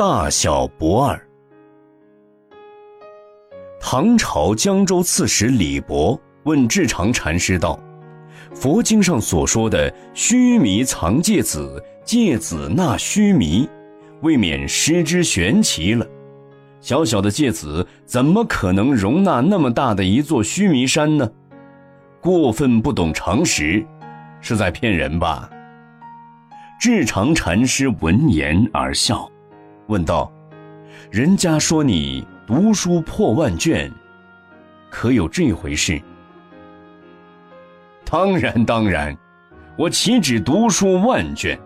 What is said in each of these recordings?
大小不二。唐朝江州刺史李博问智常禅师道：“佛经上所说的须弥藏芥子，芥子纳须弥，未免失之玄奇了。小小的芥子怎么可能容纳那么大的一座须弥山呢？过分不懂常识，是在骗人吧？”智常禅师闻言而笑，问道：“人家说你读书破万卷，可有这回事？”“当然，当然，我岂止读书万卷？”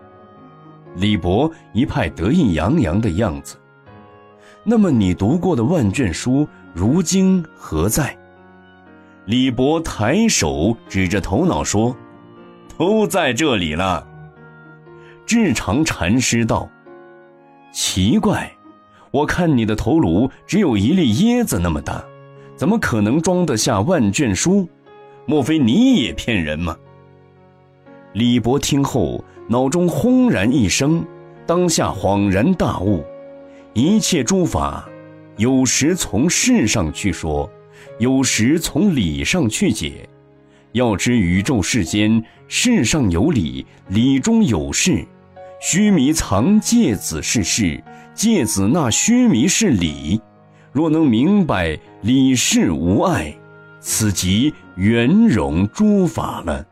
李博一派得意洋洋的样子。那么你读过的万卷书，如今何在？李博抬手指着头脑说：“都在这里了。”智常禅师道：“奇怪，我看你的头颅只有一粒椰子那么大，怎么可能装得下万卷书？莫非你也骗人吗？”李博听后，脑中轰然一声，当下恍然大悟：一切诸法，有时从事上去说，有时从理上去解。要知宇宙世间，事上有理，理中有事。须弥藏芥子是事，芥子纳须弥是理。若能明白理事无碍，此即圆融诸法了。